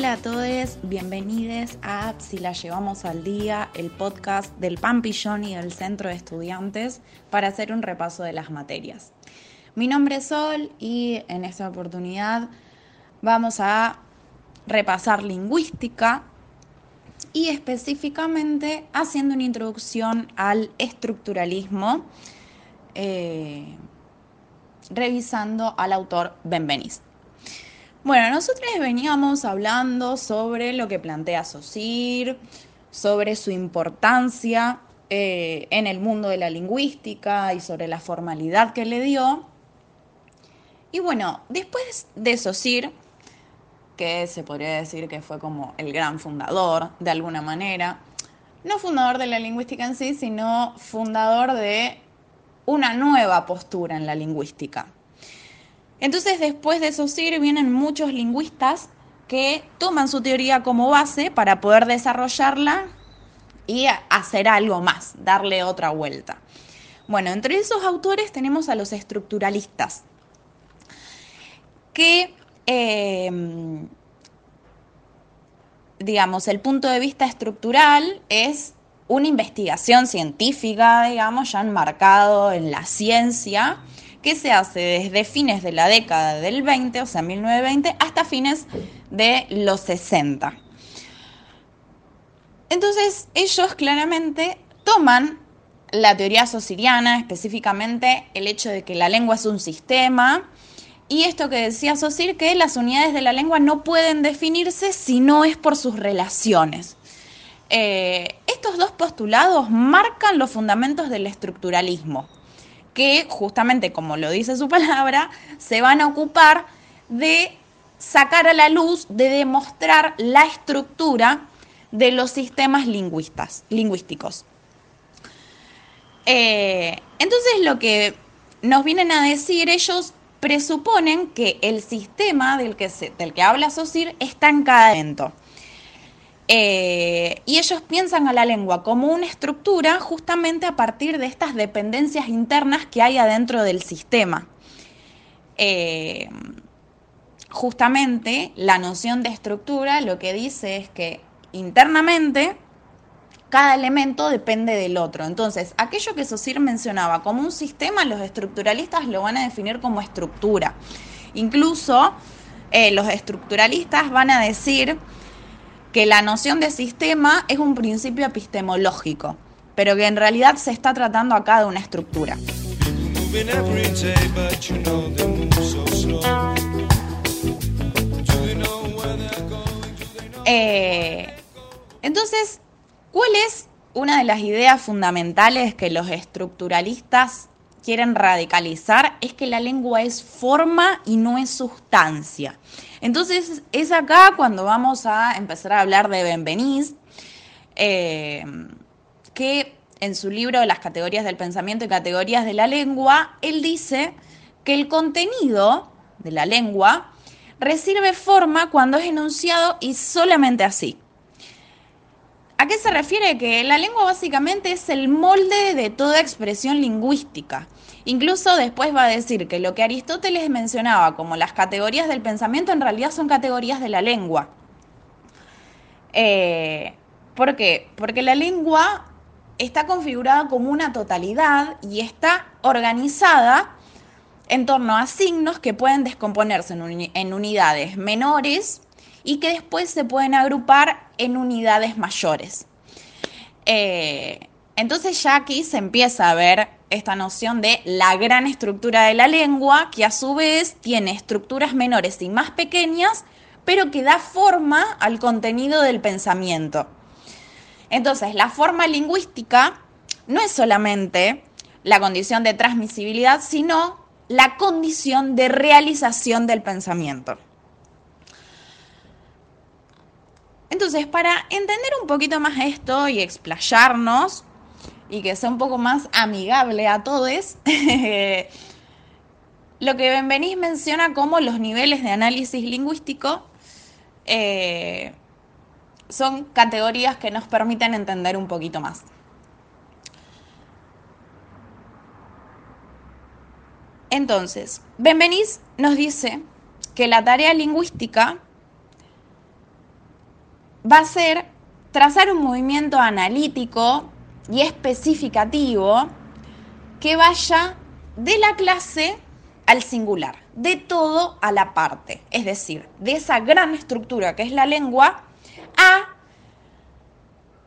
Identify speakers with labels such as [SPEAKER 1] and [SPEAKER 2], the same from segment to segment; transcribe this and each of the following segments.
[SPEAKER 1] Hola a todos, bienvenidos a Si la llevamos al día, el podcast del Pampillón y del Centro de Estudiantes para hacer un repaso de las materias. Mi nombre es Sol y en esta oportunidad vamos a repasar lingüística y específicamente haciendo una introducción al estructuralismo, eh, revisando al autor Benveniste. Bueno, nosotros veníamos hablando sobre lo que plantea Saussure, sobre su importancia eh, en el mundo de la lingüística y sobre la formalidad que le dio. Y bueno, después de Saussure, que se podría decir que fue como el gran fundador de alguna manera, no fundador de la lingüística en sí, sino fundador de una nueva postura en la lingüística entonces, después de Saussure vienen muchos lingüistas que toman su teoría como base para poder desarrollarla y hacer algo más, darle otra vuelta. Bueno, entre esos autores tenemos a los estructuralistas, que, em, digamos, el punto de vista estructural es una investigación científica, digamos, ya enmarcado en la ciencia, que se hace desde fines de la década del 20, o sea, 1920, hasta fines de los 60. Entonces, ellos claramente toman la teoría sociriana, específicamente el hecho de que la lengua es un sistema, y esto que decía Saussure, que las unidades de la lengua no pueden definirse si no es por sus relaciones. Eh, estos dos postulados marcan los fundamentos del estructuralismo que justamente, como lo dice su palabra, se van a ocupar de sacar a la luz, de demostrar la estructura de los sistemas lingüísticos. Eh, entonces lo que nos vienen a decir ellos presuponen que el sistema del que, del que habla Saussure está en cada evento. Eh, y ellos piensan a la lengua como una estructura justamente a partir de estas dependencias internas que hay adentro del sistema. Eh, justamente la noción de estructura lo que dice es que internamente cada elemento depende del otro. Entonces, aquello que Saussure mencionaba como un sistema, los estructuralistas lo van a definir como estructura. Incluso eh, los estructuralistas van a decir que la noción de sistema es un principio epistemológico, pero que en realidad se está tratando acá de una estructura. Eh, entonces, ¿cuál es una de las ideas fundamentales que los estructuralistas quieren radicalizar? Es que la lengua es forma y no es sustancia. Entonces es acá cuando vamos a empezar a hablar de Benveniste, eh, que en su libro Las categorías del pensamiento y categorías de la lengua, él dice que el contenido de la lengua recibe forma cuando es enunciado y solamente así. ¿A qué se refiere? Que la lengua básicamente es el molde de toda expresión lingüística. Incluso después va a decir que lo que Aristóteles mencionaba como las categorías del pensamiento en realidad son categorías de la lengua. Eh, ¿Por qué? Porque la lengua está configurada como una totalidad y está organizada en torno a signos que pueden descomponerse en, unidades menores y que después se pueden agrupar en unidades mayores. Eh, entonces ya aquí se empieza a ver esta noción de la gran estructura de la lengua, que a su vez tiene estructuras menores y más pequeñas, pero que da forma al contenido del pensamiento. Entonces, la forma lingüística no es solamente la condición de transmisibilidad, sino la condición de realización del pensamiento. Entonces, para entender un poquito más esto y explayarnos, y que sea un poco más amigable a todos, lo que Benvenís menciona como los niveles de análisis lingüístico eh, son categorías que nos permiten entender un poquito más. Entonces, Benvenís nos dice que la tarea lingüística va a ser trazar un movimiento analítico y especificativo que vaya de la clase al singular, de todo a la parte, es decir, de esa gran estructura que es la lengua a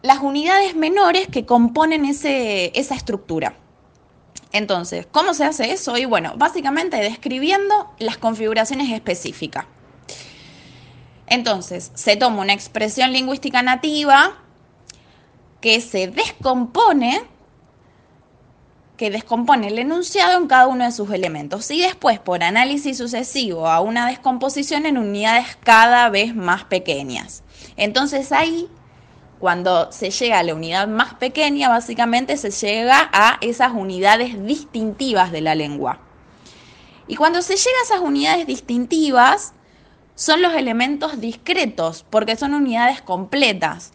[SPEAKER 1] las unidades menores que componen esa estructura. Entonces, ¿cómo se hace eso? Y bueno, básicamente describiendo las configuraciones específicas. Entonces, se toma una expresión lingüística nativa que se descompone, que descompone el enunciado en cada uno de sus elementos y después, por análisis sucesivo, a una descomposición en unidades cada vez más pequeñas. Entonces ahí cuando se llega a la unidad más pequeña, básicamente se llega a esas unidades distintivas de la lengua. Y cuando se llega a esas unidades distintivas, son los elementos discretos, porque son unidades completas.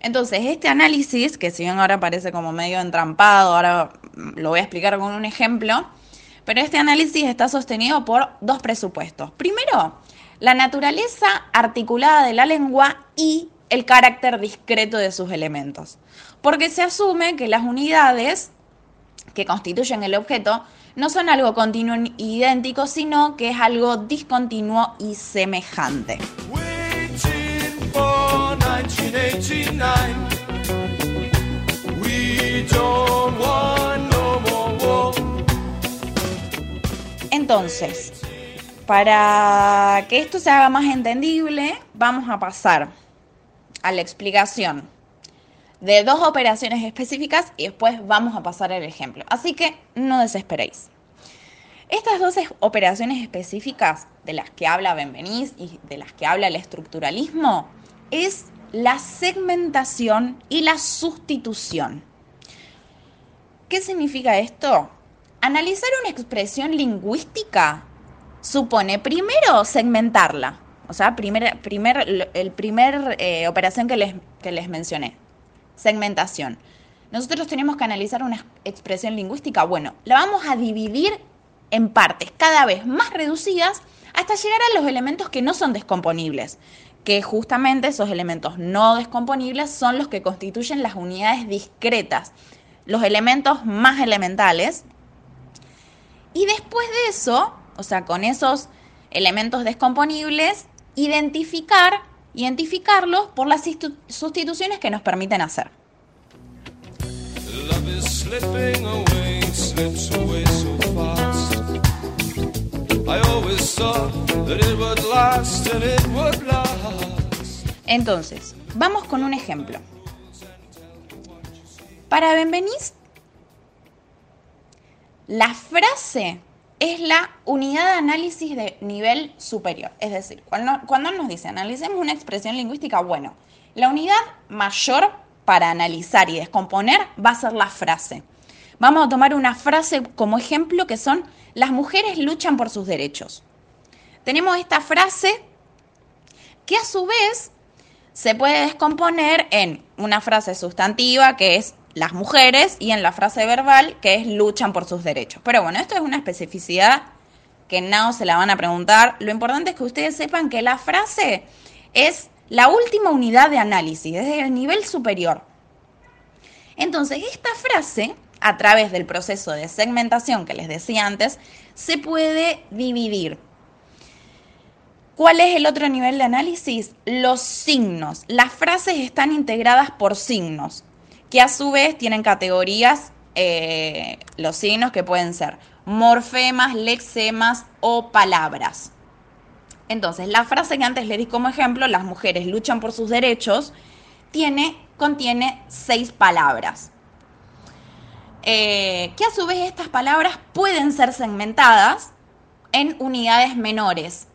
[SPEAKER 1] Entonces, este análisis, que si bien ahora parece como medio entrampado, ahora lo voy a explicar con un ejemplo, pero este análisis está sostenido por dos presupuestos. Primero, la naturaleza articulada de la lengua y el carácter discreto de sus elementos, porque se asume que las unidades que constituyen el objeto no son algo continuo e idéntico, sino que es algo discontinuo y semejante. Entonces, para que esto se haga más entendible, vamos a pasar a la explicación de dos operaciones específicas y después vamos a pasar el ejemplo. Así que no desesperéis. Estas dos operaciones específicas de las que habla Benvenís y de las que habla el estructuralismo es la segmentación y la sustitución. ¿Qué significa esto? Analizar una expresión lingüística supone primero segmentarla, o sea, primer, primer, el primer eh, operación que les, que les mencioné, segmentación. Nosotros tenemos que analizar una expresión lingüística. Bueno, la vamos a dividir en partes cada vez más reducidas hasta llegar a los elementos que no son descomponibles, que justamente esos elementos no descomponibles son los que constituyen las unidades discretas, los elementos más elementales. Y después de eso, o sea, con esos elementos descomponibles, identificar, identificarlos por las sustituciones que nos permiten hacer. Entonces, vamos con un ejemplo. Para Benvenís, la frase es la unidad de análisis de nivel superior. Es decir, cuando, nos dice analicemos una expresión lingüística, bueno, la unidad mayor para analizar y descomponer va a ser la frase. Vamos a tomar una frase como ejemplo que son las mujeres luchan por sus derechos. Tenemos esta frase que a su vez se puede descomponer en una frase sustantiva que es las mujeres y en la frase verbal que es luchan por sus derechos. Pero bueno, esto es una especificidad que no se la van a preguntar. Lo importante es que ustedes sepan que la frase es la última unidad de análisis, desde el nivel superior. Entonces, esta frase, a través del proceso de segmentación que les decía antes, se puede dividir. ¿Cuál es el otro nivel de análisis? Los signos. Las frases están integradas por signos que a su vez tienen categorías, eh, los signos que pueden ser morfemas, lexemas o palabras. Entonces, la frase que antes le di como ejemplo, las mujeres luchan por sus derechos, tiene, contiene seis palabras. Eh, que a su vez estas palabras pueden ser segmentadas en unidades menores,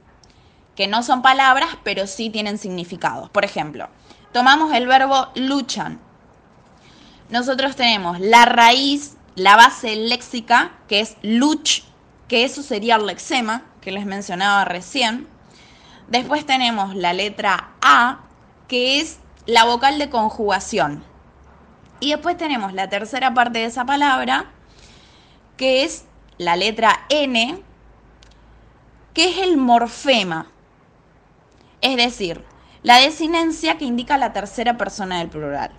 [SPEAKER 1] que no son palabras, pero sí tienen significados. Por ejemplo, tomamos el verbo luchan nosotros tenemos la raíz, la base léxica, que es luch, que eso sería el lexema, que les mencionaba recién. Después tenemos la letra A, que es la vocal de conjugación. Y después tenemos la tercera parte de esa palabra, que es la letra N, que es el morfema. Es decir, la desinencia que indica la tercera persona del plural.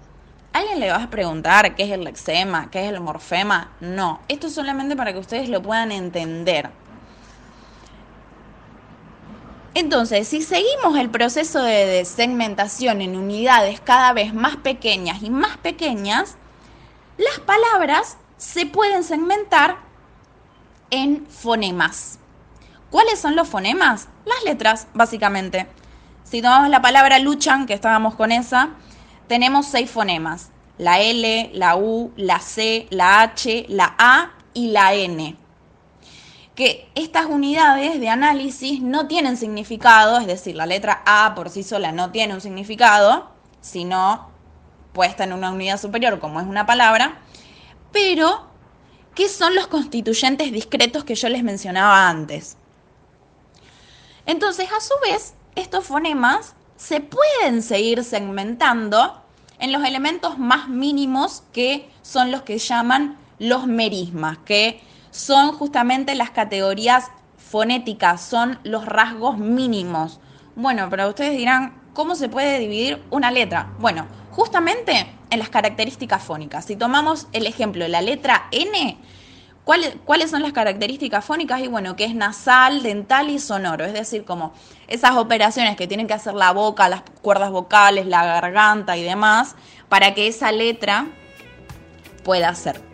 [SPEAKER 1] ¿Alguien le va a preguntar qué es el lexema, qué es el morfema? No, esto es solamente para que ustedes lo puedan entender. Entonces, si seguimos el proceso de segmentación en unidades cada vez más pequeñas y más pequeñas, las palabras se pueden segmentar en fonemas. ¿Cuáles son los fonemas? Las letras, básicamente. Si tomamos la palabra luchan, que estábamos con esa, tenemos seis fonemas. La L, la U, la C, la H, la A y la N que estas unidades de análisis no tienen significado, es decir, la letra A por sí sola no tiene un significado, sino puesta en una unidad superior como es una palabra, pero ¿qué son los constituyentes discretos que yo les mencionaba antes? Entonces, a su vez, estos fonemas se pueden seguir segmentando en los elementos más mínimos que son los que llaman los merismas, que son justamente las categorías fonéticas, son los rasgos mínimos. Bueno, pero ustedes dirán, ¿cómo se puede dividir una letra? Bueno, justamente en las características fónicas. Si tomamos el ejemplo de la letra N, ¿cuáles, ¿cuáles son las características fónicas? Y bueno, que es nasal, dental y sonoro, es decir, como esas operaciones que tienen que hacer la boca, las cuerdas vocales, la garganta y demás, para que esa letra pueda ser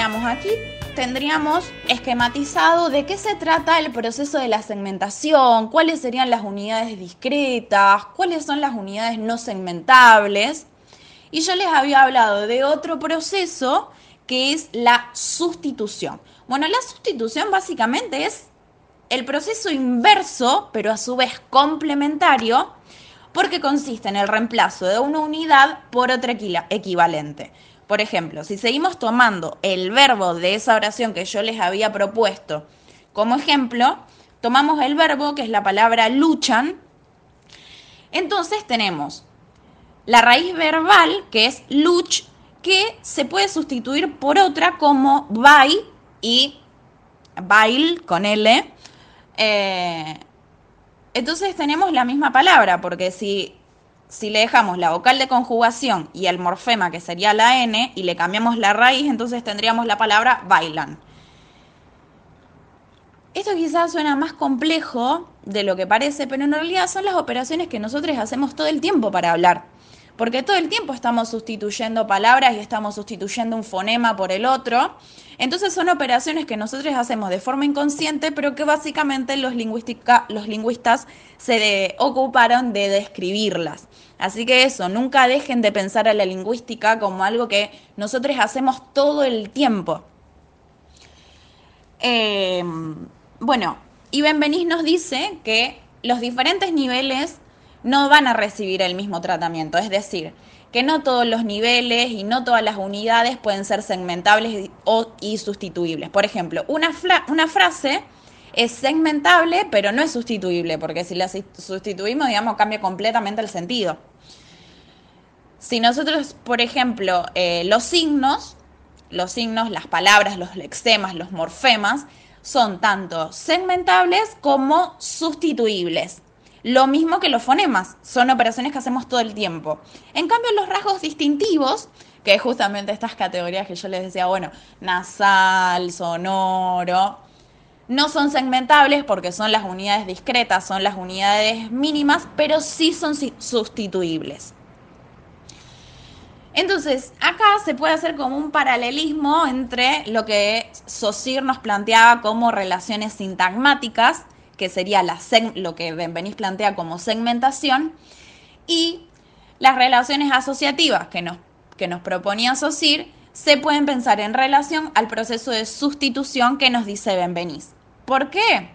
[SPEAKER 1] digamos, aquí tendríamos esquematizado de qué se trata el proceso de la segmentación, cuáles serían las unidades discretas, cuáles son las unidades no segmentables. Y yo les había hablado de otro proceso que es la sustitución. Bueno, la sustitución básicamente es el proceso inverso, pero a su vez complementario, porque consiste en el reemplazo de una unidad por otra equivalente. Por ejemplo, si seguimos tomando el verbo de esa oración que yo les había propuesto como ejemplo, tomamos el verbo que es la palabra luchan. Entonces tenemos la raíz verbal que es luch, que se puede sustituir por otra como bai y bail con L. Eh, entonces tenemos la misma palabra, porque si si le dejamos la vocal de conjugación y el morfema, que sería la N, y le cambiamos la raíz, entonces tendríamos la palabra bailan. Esto quizás suena más complejo de lo que parece, pero en realidad son las operaciones que nosotros hacemos todo el tiempo para hablar. Porque todo el tiempo estamos sustituyendo palabras y estamos sustituyendo un fonema por el otro. Entonces son operaciones que nosotros hacemos de forma inconsciente, pero que básicamente los, los lingüistas se ocuparon de describirlas. Así que eso, nunca dejen de pensar a la lingüística como algo que nosotros hacemos todo el tiempo. Eh, bueno, y Benvenís nos dice que los diferentes niveles no van a recibir el mismo tratamiento, es decir, que no todos los niveles y no todas las unidades pueden ser segmentables o, y sustituibles. Por ejemplo, una, frase es segmentable, pero no es sustituible, porque si la sustituimos, digamos, cambia completamente el sentido. Si nosotros, por ejemplo, eh, los signos, los signos, las palabras, los lexemas, los morfemas, son tanto segmentables como sustituibles. Lo mismo que los fonemas, son operaciones que hacemos todo el tiempo. En cambio, los rasgos distintivos, que es justamente estas categorías que yo les decía, bueno, nasal, sonoro, no son segmentables porque son las unidades discretas, son las unidades mínimas, pero sí son sustituibles. Entonces, acá se puede hacer como un paralelismo entre lo que Saussure nos planteaba como relaciones sintagmáticas que sería lo que Benvenís plantea como segmentación, y las relaciones asociativas que nos, que nos proponía Saussure se pueden pensar en relación al proceso de sustitución que nos dice Benvenís. ¿Por qué?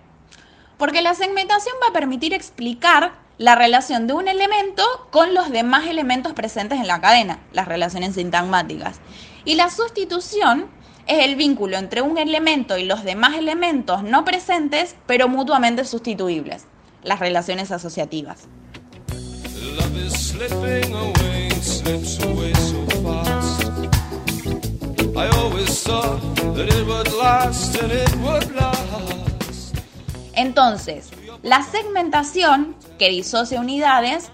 [SPEAKER 1] Porque la segmentación va a permitir explicar la relación de un elemento con los demás elementos presentes en la cadena, las relaciones sintagmáticas. Y la sustitución es el vínculo entre un elemento y los demás elementos no presentes, pero mutuamente sustituibles, las relaciones asociativas. Entonces, la segmentación, que disocia unidades,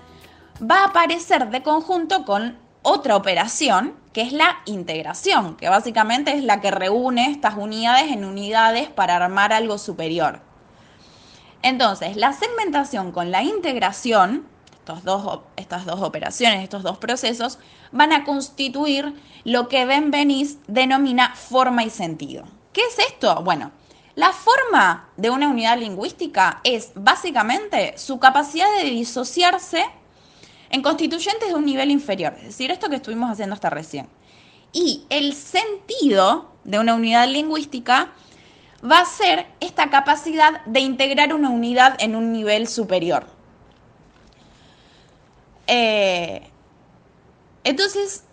[SPEAKER 1] va a aparecer de conjunto con otra operación que es la integración, que básicamente es la que reúne estas unidades en unidades para armar algo superior. Entonces, la segmentación con la integración, estas dos operaciones, estos dos procesos, van a constituir lo que Benveniste denomina forma y sentido. ¿Qué es esto? Bueno, la forma de una unidad lingüística es básicamente su capacidad de disociarse en constituyentes de un nivel inferior, es decir, esto que estuvimos haciendo hasta recién. Y el sentido de una unidad lingüística va a ser esta capacidad de integrar una unidad en un nivel superior. Eh, entonces,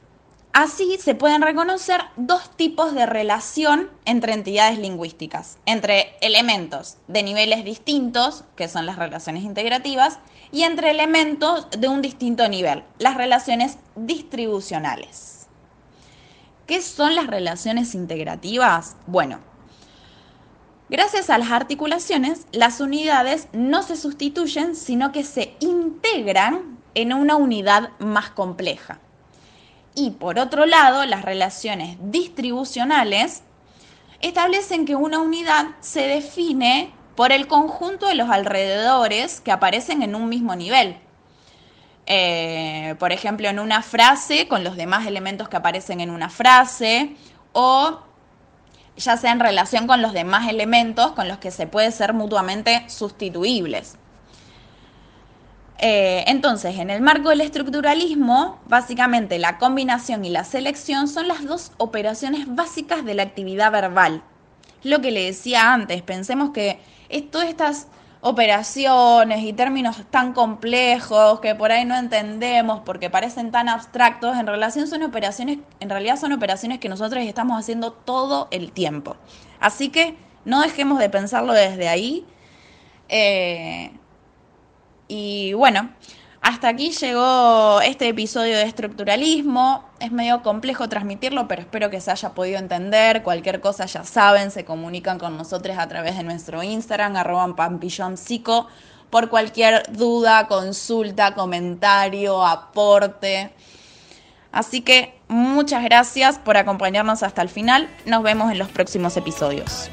[SPEAKER 1] así se pueden reconocer dos tipos de relación entre entidades lingüísticas, entre elementos de niveles distintos, que son las relaciones integrativas, y entre elementos de un distinto nivel, las relaciones distribucionales. ¿Qué son las relaciones integrativas? Bueno, gracias a las articulaciones, las unidades no se sustituyen, sino que se integran en una unidad más compleja. Y por otro lado, las relaciones distribucionales establecen que una unidad se define por el conjunto de los alrededores que aparecen en un mismo nivel. Eh, por ejemplo, en una frase, con los demás elementos que aparecen en una frase, o ya sea en relación con los demás elementos con los que se puede ser mutuamente sustituibles. Eh, entonces, en el marco del estructuralismo, básicamente la combinación y la selección son las dos operaciones básicas de la actividad verbal. Lo que le decía antes, pensemos que todas estas operaciones y términos tan complejos que por ahí no entendemos porque parecen tan abstractos, en relación son operaciones, en realidad son operaciones que nosotros estamos haciendo todo el tiempo. Así que no dejemos de pensarlo desde ahí. Eh, y bueno, hasta aquí llegó este episodio de estructuralismo. Es medio complejo transmitirlo, pero espero que se haya podido entender. Cualquier cosa ya saben, se comunican con nosotros a través de nuestro Instagram, arroba psico por cualquier duda, consulta, comentario, aporte. Así que muchas gracias por acompañarnos hasta el final. Nos vemos en los próximos episodios.